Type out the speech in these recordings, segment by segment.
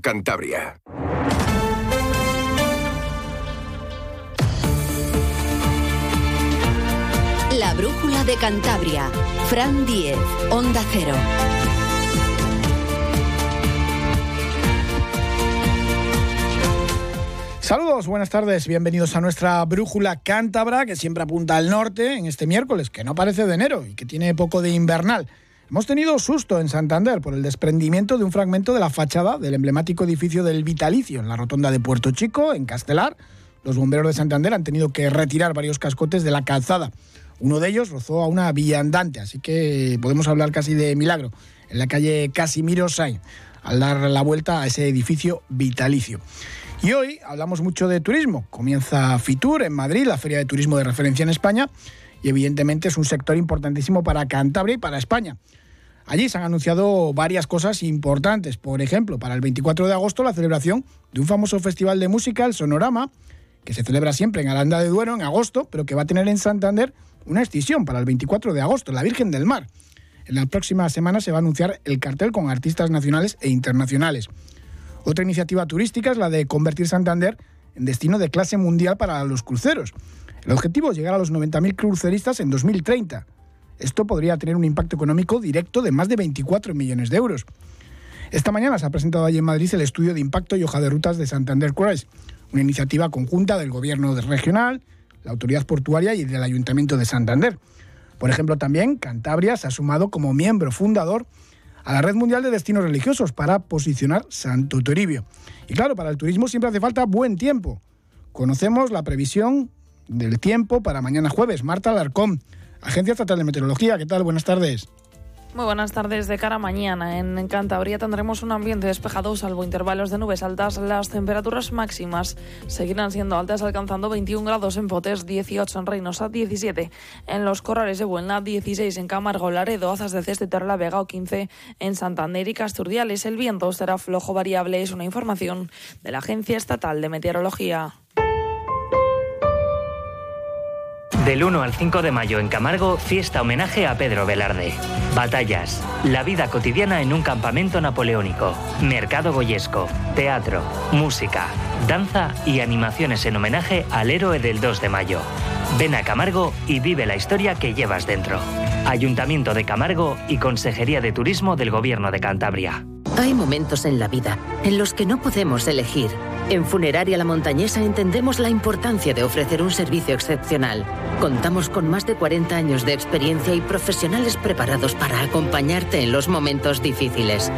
Cantabria. La brújula de Cantabria. Fran Diez, Onda Cero. Saludos, buenas tardes, bienvenidos a nuestra brújula cántabra que siempre apunta al norte en este miércoles, que no parece de enero y que tiene poco de invernal. Hemos tenido susto en Santander por el desprendimiento de un fragmento de la fachada del emblemático edificio del Vitalicio en la rotonda de Puerto Chico, en Castelar. Los bomberos de Santander han tenido que retirar varios cascotes de la calzada. Uno de ellos rozó a una andante, así que podemos hablar casi de milagro, en la calle Casimiro Sainz, al dar la vuelta a ese edificio vitalicio. Y hoy hablamos mucho de turismo. Comienza Fitur en Madrid, la feria de turismo de referencia en España, y evidentemente es un sector importantísimo para Cantabria y para España. Allí se han anunciado varias cosas importantes. Por ejemplo, para el 24 de agosto la celebración de un famoso festival de música, el Sonorama, que se celebra siempre en Aranda de Duero en agosto, pero que va a tener en Santander una extinción para el 24 de agosto, la Virgen del Mar. En la próxima semana se va a anunciar el cartel con artistas nacionales e internacionales. Otra iniciativa turística es la de convertir Santander en destino de clase mundial para los cruceros. El objetivo es llegar a los 90.000 cruceristas en 2030. Esto podría tener un impacto económico directo de más de 24 millones de euros. Esta mañana se ha presentado allí en Madrid el estudio de impacto y hoja de rutas de Santander Cruise, una iniciativa conjunta del Gobierno regional, la Autoridad Portuaria y del Ayuntamiento de Santander. Por ejemplo, también Cantabria se ha sumado como miembro fundador a la Red Mundial de Destinos Religiosos para posicionar Santo Toribio. Y claro, para el turismo siempre hace falta buen tiempo. Conocemos la previsión del tiempo para mañana jueves. Marta Alarcón, Agencia Estatal de Meteorología, ¿qué tal? Buenas tardes. Muy buenas tardes. De cara a mañana, en Cantabria tendremos un ambiente despejado, salvo intervalos de nubes altas. Las temperaturas máximas seguirán siendo altas, alcanzando 21 grados en Potes, 18 en Reynosa, 17 en los Corrales de Buena, 16 en Camargo, Laredo, Azas de Ceste, La Vega o 15 en Santander y Casturdiales. El viento será flojo variable, es una información de la Agencia Estatal de Meteorología. Del 1 al 5 de mayo en Camargo, fiesta homenaje a Pedro Velarde. Batallas, la vida cotidiana en un campamento napoleónico, mercado goyesco, teatro, música, danza y animaciones en homenaje al héroe del 2 de mayo. Ven a Camargo y vive la historia que llevas dentro. Ayuntamiento de Camargo y Consejería de Turismo del Gobierno de Cantabria. Hay momentos en la vida en los que no podemos elegir. En Funeraria La Montañesa entendemos la importancia de ofrecer un servicio excepcional. Contamos con más de 40 años de experiencia y profesionales preparados para acompañarte en los momentos difíciles.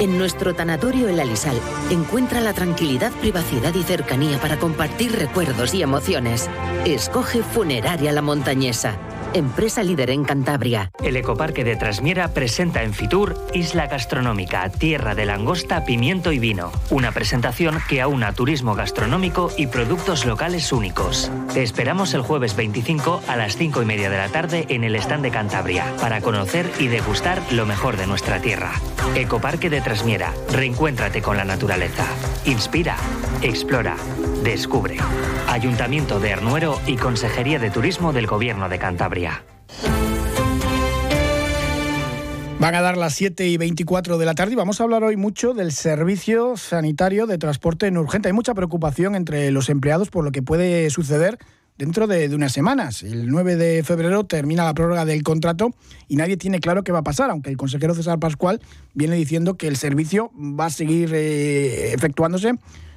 En nuestro tanatorio El Alisal encuentra la tranquilidad, privacidad y cercanía para compartir recuerdos y emociones. Escoge Funeraria La Montañesa empresa líder en Cantabria. El Ecoparque de Trasmiera presenta en Fitur Isla Gastronómica, Tierra de Langosta, Pimiento y Vino. Una presentación que aúna turismo gastronómico y productos locales únicos. Te esperamos el jueves 25 a las 5 y media de la tarde en el stand de Cantabria para conocer y degustar lo mejor de nuestra tierra. Ecoparque de Trasmiera, reencuéntrate con la naturaleza. Inspira, explora, descubre. Ayuntamiento de Arnuero y Consejería de Turismo del Gobierno de Cantabria. Van a dar las 7 y 24 de la tarde y vamos a hablar hoy mucho del servicio sanitario de transporte en urgente. Hay mucha preocupación entre los empleados por lo que puede suceder dentro de, unas semanas. El 9 de febrero termina la prórroga del contrato y nadie tiene claro qué va a pasar, aunque el consejero César Pascual viene diciendo que el servicio va a seguir eh, efectuándose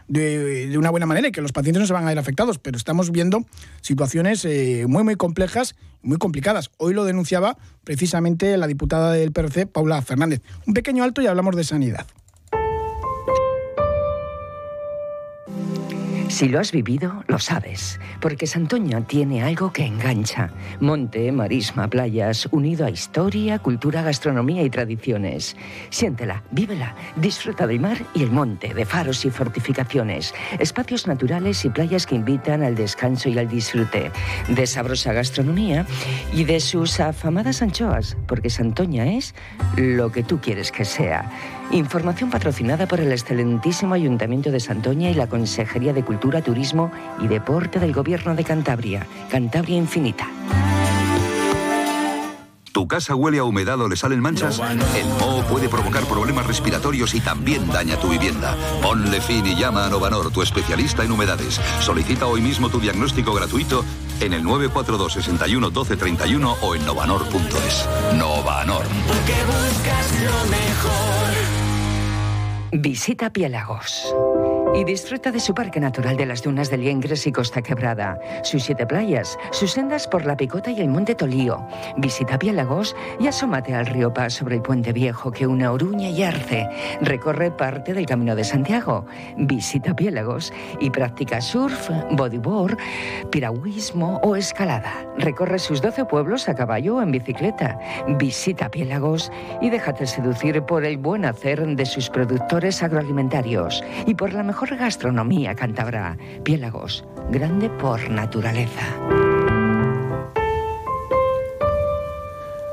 de, una buena manera y que los pacientes no se van a ver afectados, pero estamos viendo situaciones eh, muy, muy complejas, muy complicadas. Hoy lo denunciaba precisamente la diputada del PRC, Paula Fernández. Un pequeño alto y hablamos de sanidad. Si lo has vivido, lo sabes, porque Santoña tiene algo que engancha. Monte, marisma, playas, unido a historia, cultura, gastronomía y tradiciones. Siéntela, vívela, disfruta del mar y el monte, de faros y fortificaciones, espacios naturales y playas que invitan al descanso y al disfrute, de sabrosa gastronomía y de sus afamadas anchoas, porque Santoña es lo que tú quieres que sea. Información patrocinada por el excelentísimo Ayuntamiento de Santoña y la Consejería de Cultura, Turismo y Deporte del Gobierno de Cantabria. Cantabria Infinita. ¿Tu casa huele a humedad o le salen manchas? El moho puede provocar problemas respiratorios y también daña tu vivienda. Ponle fin y llama a Novanor, tu especialista en humedades. Solicita hoy mismo tu diagnóstico gratuito en el 942 61 12 31 o en novanor.es. Novanor. Porque buscas lo mejor. Visita Piélagos y disfruta de su parque natural de las dunas de Liengres y Costa Quebrada, sus siete playas, sus sendas por la Picota y el Monte Tolío. Visita Piélagos y asómate al río Paz sobre el puente viejo que une Oruña y Arce. Recorre parte del Camino de Santiago. Visita Piélagos y practica surf, bodyboard, piragüismo o escalada. Recorre sus 12 pueblos a caballo o en bicicleta. Visita Piélagos y déjate seducir por el buen hacer de sus productores agroalimentarios y por la mejor gastronomía cántabra. Piélagos, grande por naturaleza.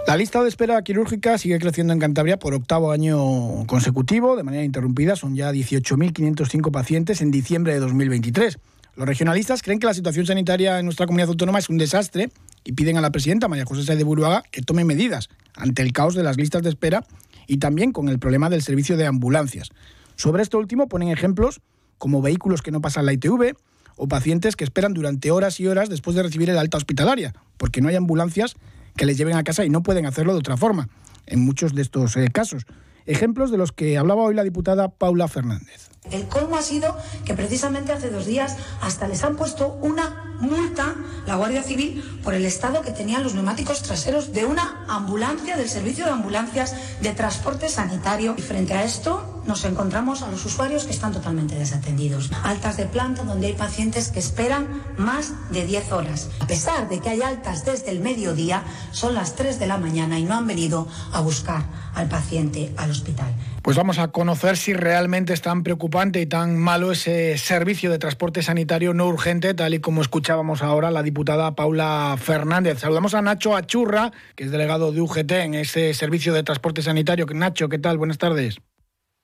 La lista de espera quirúrgica sigue creciendo en Cantabria por octavo año consecutivo, de manera interrumpida. Son ya 18.505 pacientes en diciembre de 2023. Los regionalistas creen que la situación sanitaria en nuestra comunidad autónoma es un desastre y piden a la presidenta María José Sáez de Buruaga que tome medidas ante el caos de las listas de espera y también con el problema del servicio de ambulancias. Sobre esto último ponen ejemplos como vehículos que no pasan la ITV o pacientes que esperan durante horas y horas después de recibir el alta hospitalaria, porque no hay ambulancias que les lleven a casa y no pueden hacerlo de otra forma, en muchos de estos eh, casos. Ejemplos de los que hablaba hoy la diputada Paula Fernández. El colmo ha sido que precisamente hace dos días hasta les han puesto una multa, la Guardia Civil, por el estado que tenían los neumáticos traseros de una ambulancia, del servicio de ambulancias de transporte sanitario. Y frente a esto nos encontramos a los usuarios que están totalmente desatendidos. Altas de planta donde hay pacientes que esperan más de 10 horas. A pesar de que hay altas desde el mediodía, son las 3 de la mañana y no han venido a buscar al paciente al hospital. Pues vamos a conocer si realmente es tan y tan malo ese servicio de transporte sanitario no urgente, tal y como escuchábamos ahora la diputada Paula Fernández. Saludamos a Nacho Achurra, que es delegado de UGT en ese servicio de transporte sanitario. Nacho, ¿qué tal? Buenas tardes.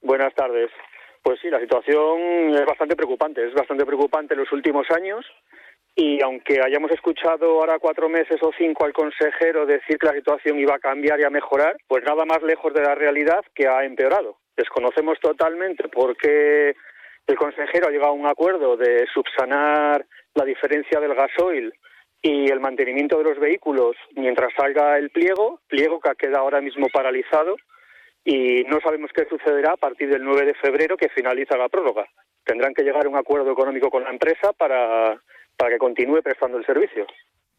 Buenas tardes. Pues sí, la situación es bastante preocupante. Es bastante preocupante en los últimos años. Y aunque hayamos escuchado ahora cuatro meses o cinco al consejero decir que la situación iba a cambiar y a mejorar, pues nada más lejos de la realidad que ha empeorado. Desconocemos totalmente por qué el consejero ha llegado a un acuerdo de subsanar la diferencia del gasoil y el mantenimiento de los vehículos mientras salga el pliego, pliego que queda ahora mismo paralizado y no sabemos qué sucederá a partir del 9 de febrero que finaliza la prórroga. Tendrán que llegar a un acuerdo económico con la empresa para para que continúe prestando el servicio.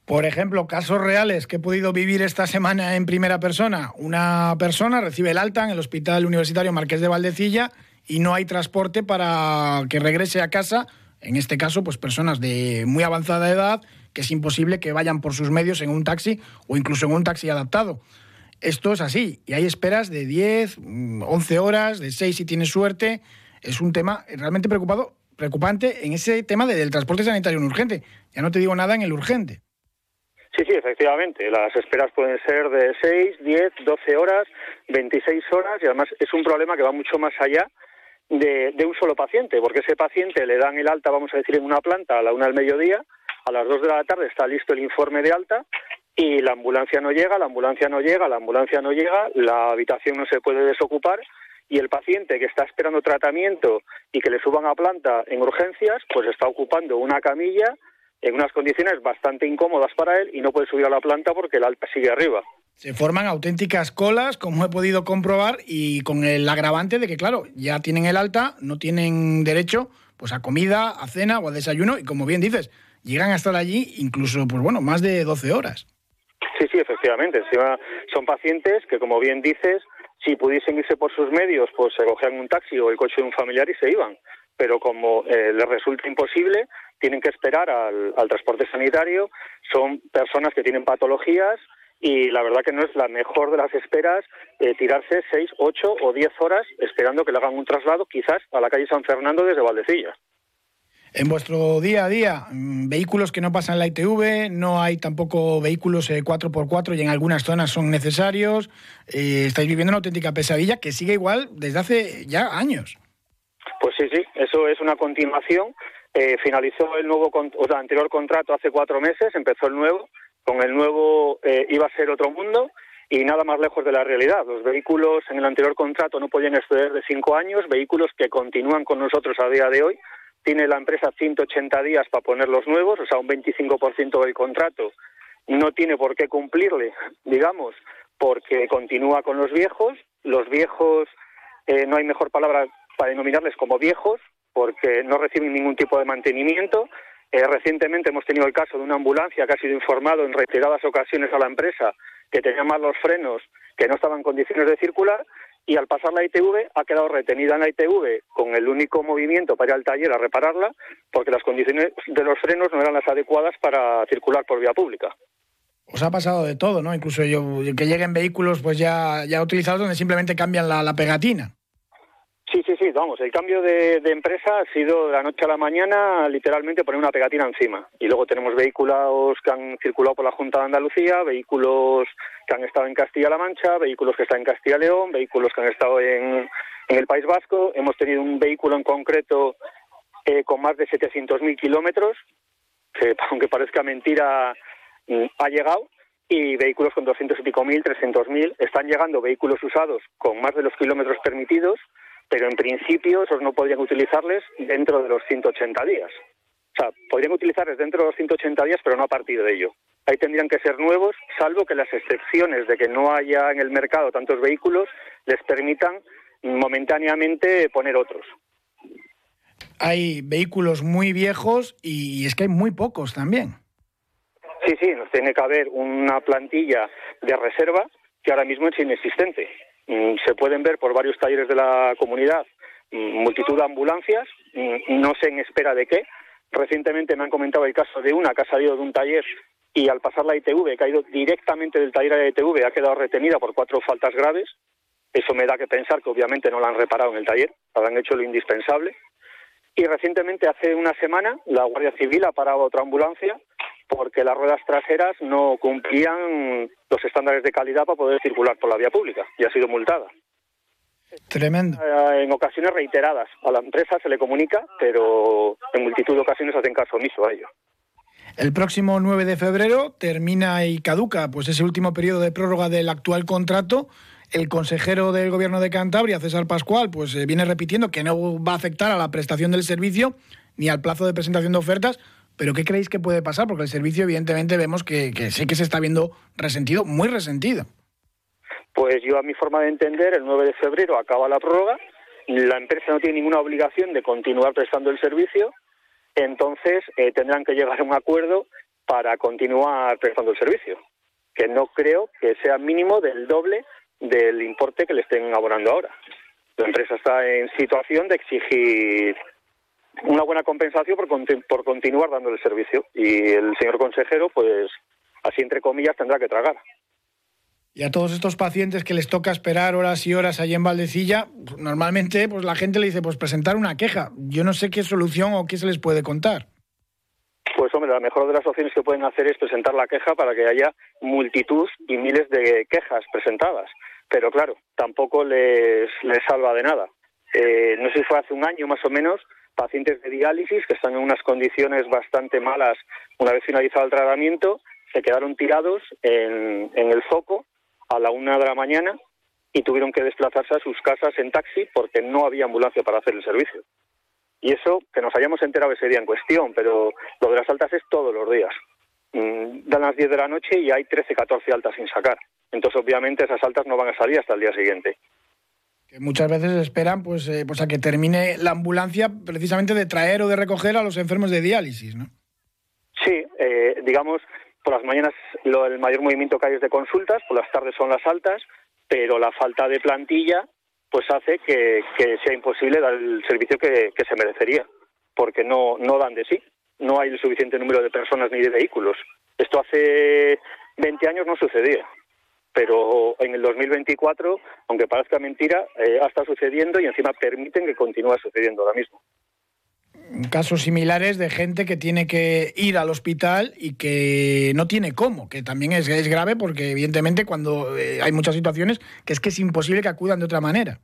Por ejemplo, casos reales que he podido vivir esta semana en primera persona. Una persona recibe el alta en el Hospital Universitario Marqués de Valdecilla y no hay transporte para que regrese a casa. En este caso, pues personas de muy avanzada edad, que es imposible que vayan por sus medios en un taxi o incluso en un taxi adaptado. Esto es así, y hay esperas de 10, 11 horas, de 6 si tienes suerte. Es un tema realmente preocupado preocupante en ese tema del transporte sanitario en urgente. Ya no te digo nada en el urgente. Sí, sí, efectivamente. Las esperas pueden ser de 6, 10, 12 horas, 26 horas y además es un problema que va mucho más allá de, un solo paciente, porque ese paciente le dan el alta, vamos a decir, en una planta a la una del mediodía, a las 2 de la tarde está listo el informe de alta y la ambulancia no llega, la ambulancia no llega, la ambulancia no llega, la habitación no se puede desocupar y el paciente que está esperando tratamiento y que le suban a planta en urgencias, pues está ocupando una camilla en unas condiciones bastante incómodas para él y no puede subir a la planta porque el alta sigue arriba. Se forman auténticas colas, como he podido comprobar, y con el agravante de que, claro, ya tienen el alta, no tienen derecho pues a comida, a cena o a desayuno, y como bien dices, llegan a estar allí incluso, pues bueno, más de 12 horas. Sí, sí, efectivamente. Son pacientes que, como bien dices, si pudiesen irse por sus medios, pues se cogían un taxi o el coche de un familiar y se iban. Pero como eh, les resulta imposible, tienen que esperar al, transporte sanitario. Son personas que tienen patologías y la verdad que no es la mejor de las esperas eh, tirarse seis, ocho o diez horas esperando que le hagan un traslado quizás a la calle San Fernando desde Valdecilla. En vuestro día a día, mm, vehículos que no pasan la ITV, no hay tampoco vehículos 4x4 eh, y en algunas zonas son necesarios. Eh, estáis viviendo una auténtica pesadilla que sigue igual desde hace ya años. Pues sí, sí, eso es una continuación. Eh, finalizó el nuevo, o sea, anterior contrato hace cuatro meses, empezó el nuevo. Con el nuevo iba a ser otro mundo y nada más lejos de la realidad. Los vehículos en el anterior contrato no podían exceder de cinco años, vehículos que continúan con nosotros a día de hoy. Tiene la empresa 180 días para poner los nuevos, o sea, un 25% del contrato no tiene por qué cumplirle, digamos, porque continúa con los viejos. Los viejos, eh, no hay mejor palabra para denominarles como viejos, porque no reciben ningún tipo de mantenimiento. Eh, recientemente hemos tenido el caso de una ambulancia que ha sido informado en reiteradas ocasiones a la empresa que tenía mal los frenos, que no estaban en condiciones de circular, y al pasar la ITV ha quedado retenida en la ITV con el único movimiento para ir al taller a repararla, porque las condiciones de los frenos no eran las adecuadas para circular por vía pública. Os ha pasado de todo, ¿no? Incluso yo, que lleguen vehículos pues ya, ya utilizados donde simplemente cambian la, pegatina. Sí, sí, sí, vamos, el cambio de, empresa ha sido de la noche a la mañana literalmente poner una pegatina encima. Y luego tenemos vehículos que han circulado por la Junta de Andalucía, vehículos que han estado en Castilla-La Mancha, vehículos que están en Castilla-León, vehículos que han estado en, el País Vasco. Hemos tenido un vehículo en concreto eh, con más de 700.000 kilómetros, que aunque parezca mentira, ha llegado y vehículos con 200 y pico mil, 300 mil. Están llegando vehículos usados con más de los kilómetros permitidos, pero en principio esos no podrían utilizarles dentro de los 180 días. O sea, podrían utilizarles dentro de los 180 días, pero no a partir de ello. Ahí tendrían que ser nuevos, salvo que las excepciones de que no haya en el mercado tantos vehículos les permitan momentáneamente poner otros. Hay vehículos muy viejos y es que hay muy pocos también. Sí, sí, nos tiene que haber una plantilla de reserva que ahora mismo es inexistente. Mm, se pueden ver por varios talleres de la comunidad mm, multitud de ambulancias, mm, no sé en espera de qué. Recientemente me han comentado el caso de una que ha salido de un taller y al pasar la ITV, que ha ido directamente del taller a la ITV, ha quedado retenida por cuatro faltas graves. Eso me da que pensar que obviamente no la han reparado en el taller, habrán hecho lo indispensable. Y recientemente, hace una semana, la Guardia Civil ha parado otra ambulancia porque las ruedas traseras no cumplían los estándares de calidad para poder circular por la vía pública y ha sido multada. Tremendo. Eh, en ocasiones reiteradas. A la empresa se le comunica, pero en multitud de ocasiones hacen caso omiso a ello. El próximo 9 de febrero termina y caduca pues ese último periodo de prórroga del actual contrato. El consejero del Gobierno de Cantabria, César Pascual, pues eh, viene repitiendo que no va a afectar a la prestación del servicio ni al plazo de presentación de ofertas, pero ¿qué creéis que puede pasar? Porque el servicio, evidentemente, vemos que, sí que se está viendo resentido, muy resentido. Pues yo, a mi forma de entender, el 9 de febrero acaba la prórroga, la empresa no tiene ninguna obligación de continuar prestando el servicio, entonces eh, tendrán que llegar a un acuerdo para continuar prestando el servicio, que no creo que sea mínimo del doble del importe que le estén abonando ahora. La empresa está en situación de exigir una buena compensación por, por continuar dando el servicio. Y el señor consejero, pues, así entre comillas, tendrá que tragar. Y a todos estos pacientes que les toca esperar horas y horas allí en Valdecilla, normalmente pues la gente le dice, pues presentar una queja. Yo no sé qué solución o qué se les puede contar. Pues hombre, la mejor de las opciones que pueden hacer es presentar la queja para que haya multitud y miles de quejas presentadas. Pero claro, tampoco les, les salva de nada. Eh, no sé si fue hace un año más o menos, pacientes de diálisis que están en unas condiciones bastante malas una vez finalizado el tratamiento, se quedaron tirados en, el foco a la una de la mañana y tuvieron que desplazarse a sus casas en taxi porque no había ambulancia para hacer el servicio. Y eso, que nos hayamos enterado ese día en cuestión, pero lo de las altas es todos los días. Mm, dan las 10 de la noche y hay 13, 14 altas sin sacar. Entonces, obviamente, esas altas no van a salir hasta el día siguiente que muchas veces esperan pues, eh, pues a que termine la ambulancia precisamente de traer o de recoger a los enfermos de diálisis, ¿no? Sí, eh, digamos, por las mañanas lo, el mayor movimiento que hay es de consultas, por las tardes son las altas, pero la falta de plantilla pues hace que, sea imposible dar el servicio que, que, se merecería, porque no, no dan de sí, no hay el suficiente número de personas ni de vehículos. Esto hace 20 años no sucedía pero en el 2024, aunque parezca mentira, eh, ha estado sucediendo y encima permiten que continúe sucediendo ahora mismo. Casos similares de gente que tiene que ir al hospital y que no tiene cómo, que también es, es grave porque evidentemente cuando eh, hay muchas situaciones que es que es imposible que acudan de otra manera.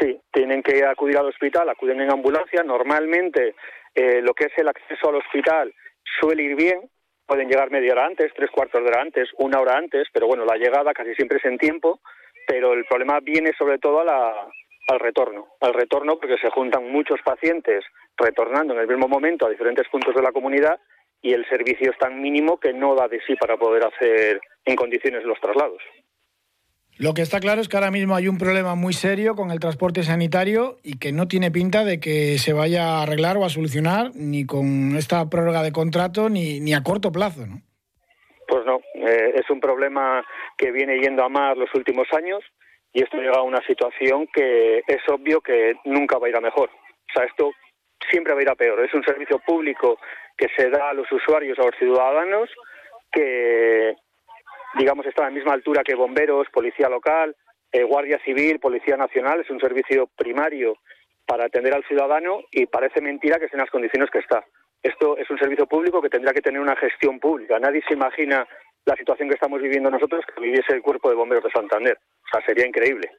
Sí, tienen que acudir al hospital, acuden en ambulancia. Normalmente eh, lo que es el acceso al hospital suele ir bien, pueden llegar media hora antes, tres cuartos de hora antes, una hora antes, pero bueno, la llegada casi siempre es en tiempo, pero el problema viene sobre todo al retorno, al retorno porque se juntan muchos pacientes retornando en el mismo momento a diferentes puntos de la comunidad y el servicio es tan mínimo que no da de sí para poder hacer en condiciones los traslados. Lo que está claro es que ahora mismo hay un problema muy serio con el transporte sanitario y que no tiene pinta de que se vaya a arreglar o a solucionar ni con esta prórroga de contrato ni, ni a corto plazo, ¿no? Pues no, eh, es un problema que viene yendo a más los últimos años y esto llega a una situación que es obvio que nunca va a ir a mejor. O sea, esto siempre va a ir a peor. Es un servicio público que se da a los usuarios, a los ciudadanos, que digamos, está a la misma altura que bomberos, policía local, eh, Guardia Civil, Policía Nacional, es un servicio primario para atender al ciudadano y parece mentira que esté en las condiciones que está. Esto es un servicio público que tendrá que tener una gestión pública. Nadie se imagina la situación que estamos viviendo nosotros que viviese el cuerpo de bomberos de Santander. O sea, sería increíble.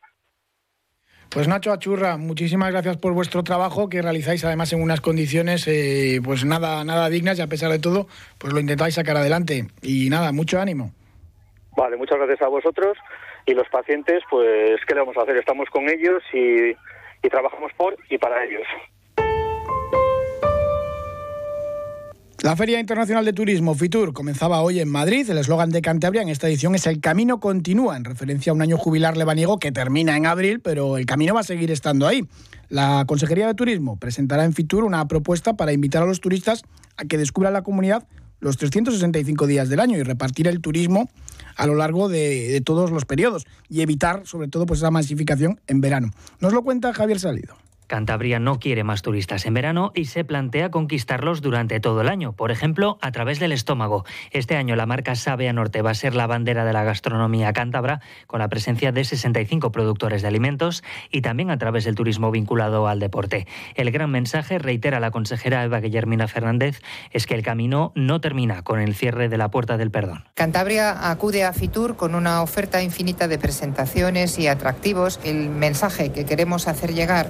Pues Nacho Achurra, muchísimas gracias por vuestro trabajo que realizáis además en unas condiciones eh, pues nada, nada dignas y a pesar de todo pues lo intentáis sacar adelante. Y nada, mucho ánimo. Vale, muchas gracias a vosotros y los pacientes, pues, ¿qué le vamos a hacer? Estamos con ellos y, y trabajamos por y para ellos. La Feria Internacional de Turismo FITUR comenzaba hoy en Madrid. El eslogan de Cantabria en esta edición es El camino continúa, en referencia a un año jubilar lebaniego que termina en abril, pero el camino va a seguir estando ahí. La Consejería de Turismo presentará en FITUR una propuesta para invitar a los turistas a que descubran la comunidad los 365 días del año y repartir el turismo a lo largo de, todos los periodos y evitar, sobre todo, pues esa masificación en verano. Nos lo cuenta Javier Salido. Cantabria no quiere más turistas en verano y se plantea conquistarlos durante todo el año, por ejemplo, a través del estómago. Este año la marca Sabea Norte va a ser la bandera de la gastronomía cántabra, con la presencia de 65 productores de alimentos y también a través del turismo vinculado al deporte. El gran mensaje, reitera la consejera Eva Guillermina Fernández, es que el camino no termina con el cierre de la Puerta del Perdón. Cantabria acude a Fitur con una oferta infinita de presentaciones y atractivos. El mensaje que queremos hacer llegar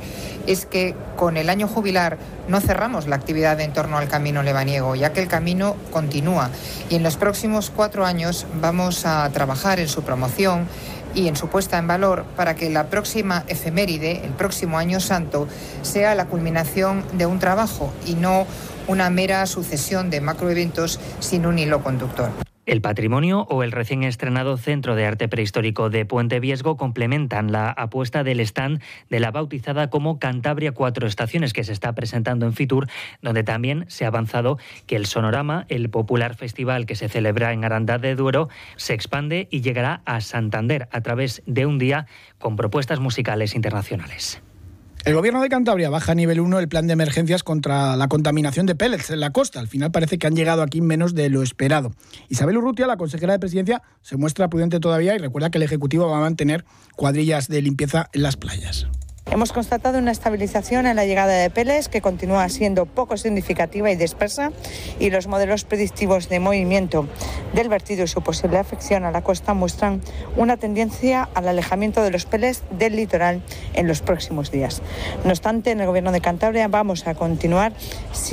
es que con el año jubilar no cerramos la actividad en torno al camino lebaniego, ya que el camino continúa. Y en los próximos cuatro años vamos a trabajar en su promoción y en su puesta en valor para que la próxima efeméride, el próximo año santo, sea la culminación de un trabajo y no una mera sucesión de macroeventos sin un hilo conductor. El patrimonio o el recién estrenado Centro de Arte Prehistórico de Puente Viesgo complementan la apuesta del stand de la bautizada como Cantabria Cuatro Estaciones que se está presentando en Fitur, donde también se ha avanzado que el Sonorama, el popular festival que se celebra en Arandá de Duero, se expande y llegará a Santander a través de un día con propuestas musicales internacionales. El gobierno de Cantabria baja a nivel 1 el plan de emergencias contra la contaminación de pellets en la costa. Al final parece que han llegado aquí menos de lo esperado. Isabel Urrutia, la consejera de presidencia, se muestra prudente todavía y recuerda que el Ejecutivo va a mantener cuadrillas de limpieza en las playas. Hemos constatado una estabilización en la llegada de peles que continúa siendo poco significativa y dispersa y los modelos predictivos de movimiento del vertido y su posible afección a la costa muestran una tendencia al alejamiento de los peles del litoral en los próximos días. No obstante, en el Gobierno de Cantabria vamos a continuar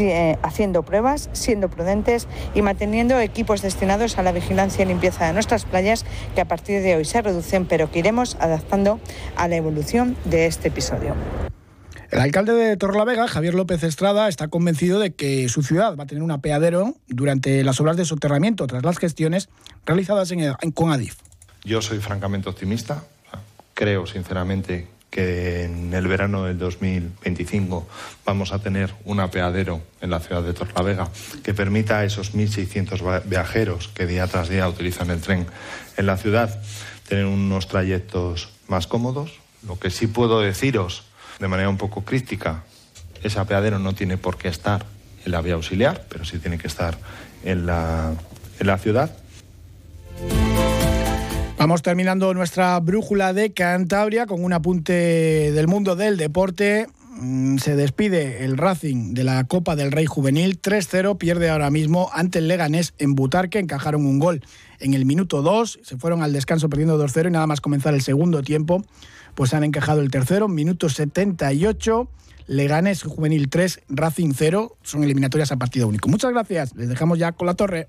eh, haciendo pruebas, siendo prudentes y manteniendo equipos destinados a la vigilancia y limpieza de nuestras playas que a partir de hoy se reducen pero que iremos adaptando a la evolución de este episodio. El alcalde de Torrelavega, Javier López Estrada, está convencido de que su ciudad va a tener un apeadero durante las obras de soterramiento tras las gestiones realizadas en, con Adif. Yo soy francamente optimista. Creo sinceramente que en el verano del 2025 vamos a tener un apeadero en la ciudad de Torrelavega que permita a esos 1.600 viajeros que día tras día utilizan el tren en la ciudad tener unos trayectos más cómodos, lo que sí puedo deciros de manera un poco crítica, ese apeadero no tiene por qué estar en la vía auxiliar, pero sí tiene que estar en la, en la ciudad. Vamos terminando nuestra brújula de Cantabria con un apunte del mundo del deporte. Mm, se despide el Racing de la Copa del Rey Juvenil 3-0, pierde ahora mismo ante el Leganés en Butarque, encajaron un gol en el minuto 2, se fueron al descanso perdiendo 2-0 y nada más comenzar el segundo tiempo, pues han encajado el tercero, minuto 78. Leganes Juvenil 3, Racing 0, son eliminatorias a partido único. Muchas gracias, les dejamos ya con la torre.